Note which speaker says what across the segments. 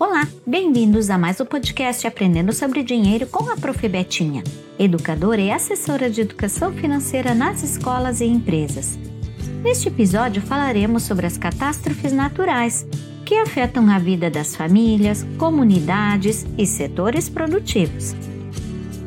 Speaker 1: Olá, bem-vindos a mais um podcast Aprendendo sobre Dinheiro com a Prof. Betinha, educadora e assessora de educação financeira nas escolas e empresas. Neste episódio falaremos sobre as catástrofes naturais que afetam a vida das famílias, comunidades e setores produtivos.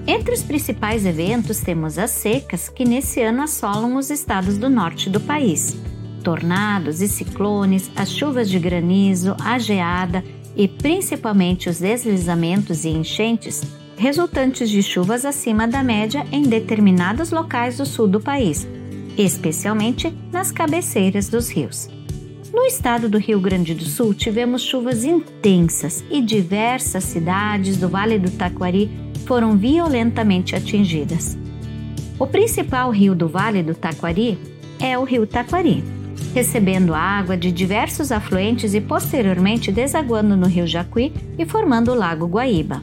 Speaker 1: Entre os principais eventos temos as secas que nesse ano assolam os estados do norte do país. Tornados e ciclones, as chuvas de granizo, a geada e principalmente os deslizamentos e enchentes resultantes de chuvas acima da média em determinados locais do sul do país, especialmente nas cabeceiras dos rios. No estado do Rio Grande do Sul, tivemos chuvas intensas e diversas cidades do Vale do Taquari foram violentamente atingidas. O principal rio do Vale do Taquari é o Rio Taquari recebendo água de diversos afluentes e posteriormente desaguando no rio Jacuí e formando o Lago Guaíba.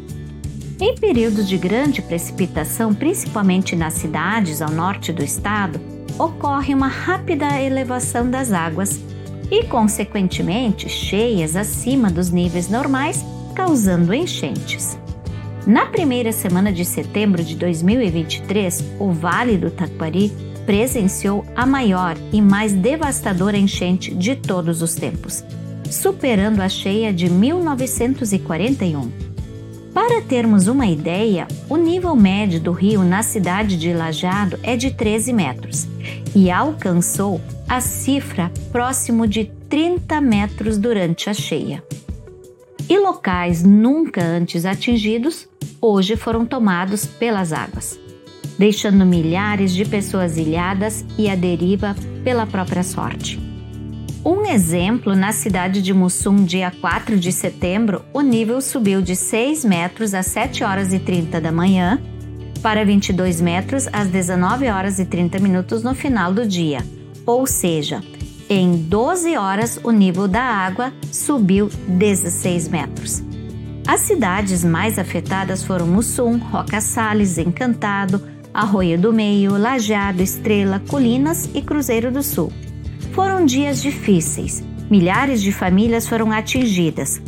Speaker 1: Em períodos de grande precipitação, principalmente nas cidades ao norte do estado, ocorre uma rápida elevação das águas e, consequentemente, cheias acima dos níveis normais, causando enchentes. Na primeira semana de setembro de 2023, o Vale do Taquari presenciou a maior e mais devastadora enchente de todos os tempos, superando a cheia de 1941. Para termos uma ideia, o nível médio do rio na cidade de Lajado é de 13 metros e alcançou a cifra próximo de 30 metros durante a cheia. E locais nunca antes atingidos hoje foram tomados pelas águas deixando milhares de pessoas ilhadas e à deriva pela própria sorte. Um exemplo, na cidade de Mussum, dia 4 de setembro, o nível subiu de 6 metros às 7 horas e 30 da manhã para 22 metros às 19 horas e 30 minutos no final do dia, ou seja, em 12 horas o nível da água subiu 16 metros. As cidades mais afetadas foram Mussum, Roca Salles, Encantado, Arroio do Meio, Lajeado, Estrela, Colinas e Cruzeiro do Sul. Foram dias difíceis. Milhares de famílias foram atingidas.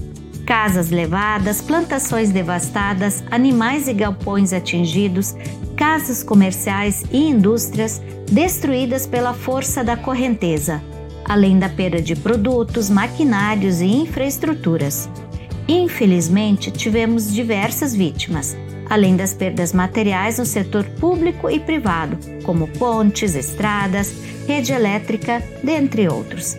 Speaker 1: Casas levadas, plantações devastadas, animais e galpões atingidos, casas comerciais e indústrias destruídas pela força da correnteza, além da perda de produtos, maquinários e infraestruturas. Infelizmente, tivemos diversas vítimas além das perdas materiais no setor público e privado, como pontes, estradas, rede elétrica, dentre outros.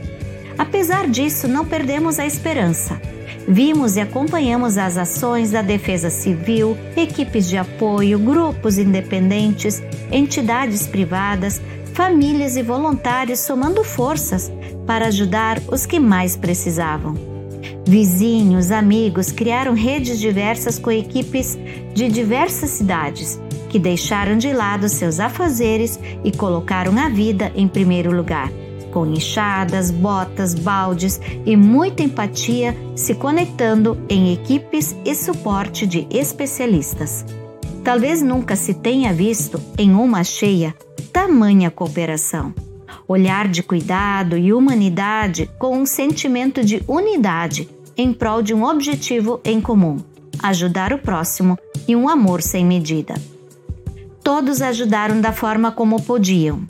Speaker 1: Apesar disso, não perdemos a esperança. Vimos e acompanhamos as ações da Defesa Civil, equipes de apoio, grupos independentes, entidades privadas, famílias e voluntários somando forças para ajudar os que mais precisavam. Vizinhos, amigos criaram redes diversas com equipes de diversas cidades que deixaram de lado seus afazeres e colocaram a vida em primeiro lugar, com enxadas, botas, baldes e muita empatia, se conectando em equipes e suporte de especialistas. Talvez nunca se tenha visto em uma cheia tamanha cooperação olhar de cuidado e humanidade com um sentimento de unidade em prol de um objetivo em comum, ajudar o próximo e um amor sem medida. Todos ajudaram da forma como podiam,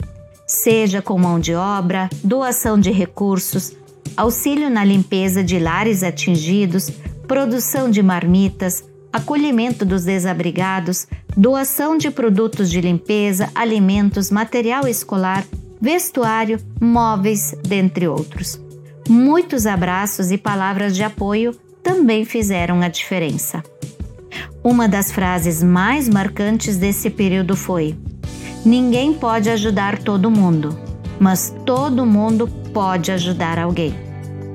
Speaker 1: seja com mão de obra, doação de recursos, auxílio na limpeza de lares atingidos, produção de marmitas, acolhimento dos desabrigados, doação de produtos de limpeza, alimentos, material escolar vestuário, móveis, dentre outros. Muitos abraços e palavras de apoio também fizeram a diferença. Uma das frases mais marcantes desse período foi: Ninguém pode ajudar todo mundo, mas todo mundo pode ajudar alguém.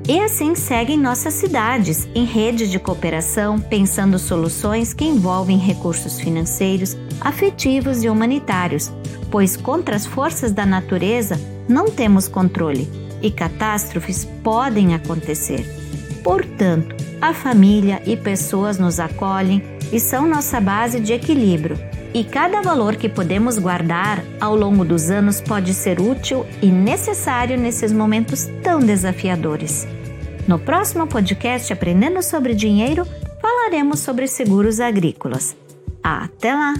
Speaker 1: E assim seguem nossas cidades, em rede de cooperação, pensando soluções que envolvem recursos financeiros, afetivos e humanitários, pois contra as forças da natureza não temos controle e catástrofes podem acontecer. Portanto, a família e pessoas nos acolhem e são nossa base de equilíbrio, e cada valor que podemos guardar ao longo dos anos pode ser útil e necessário nesses momentos tão desafiadores. No próximo podcast Aprendendo sobre Dinheiro, falaremos sobre seguros agrícolas. Até lá!